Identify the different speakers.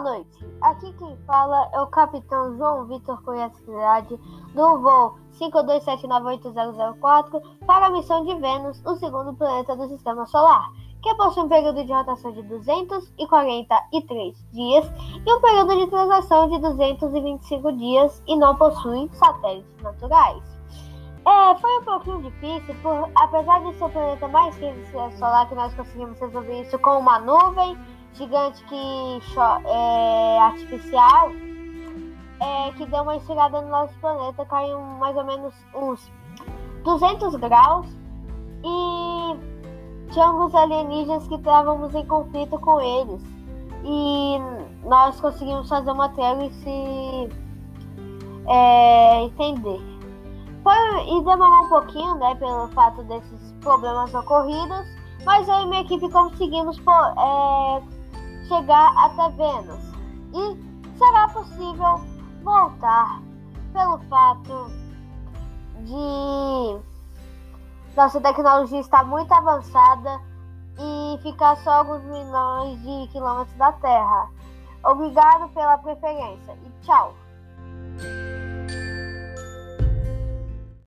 Speaker 1: noite. Aqui quem fala é o capitão João Vitor Cunha Cidade do voo 5279804 para a missão de Vênus, o segundo planeta do Sistema Solar, que possui um período de rotação de 243 dias e um período de translação de 225 dias e não possui satélites naturais. É, foi um pouquinho difícil, por, apesar de ser o planeta mais quente do Solar, que nós conseguimos resolver isso com uma nuvem gigante que é artificial é, que deu uma esfriada no nosso planeta, caiu mais ou menos uns 200 graus e alguns alienígenas que estávamos em conflito com eles e nós conseguimos fazer uma trégua e se é, entender. Foi, e demorou um pouquinho, né, pelo fato desses problemas ocorridos, mas eu e minha equipe conseguimos é, chegar até Vênus e será possível voltar pelo fato de nossa tecnologia estar muito avançada e ficar só alguns milhões de quilômetros da Terra. Obrigado pela preferência e tchau!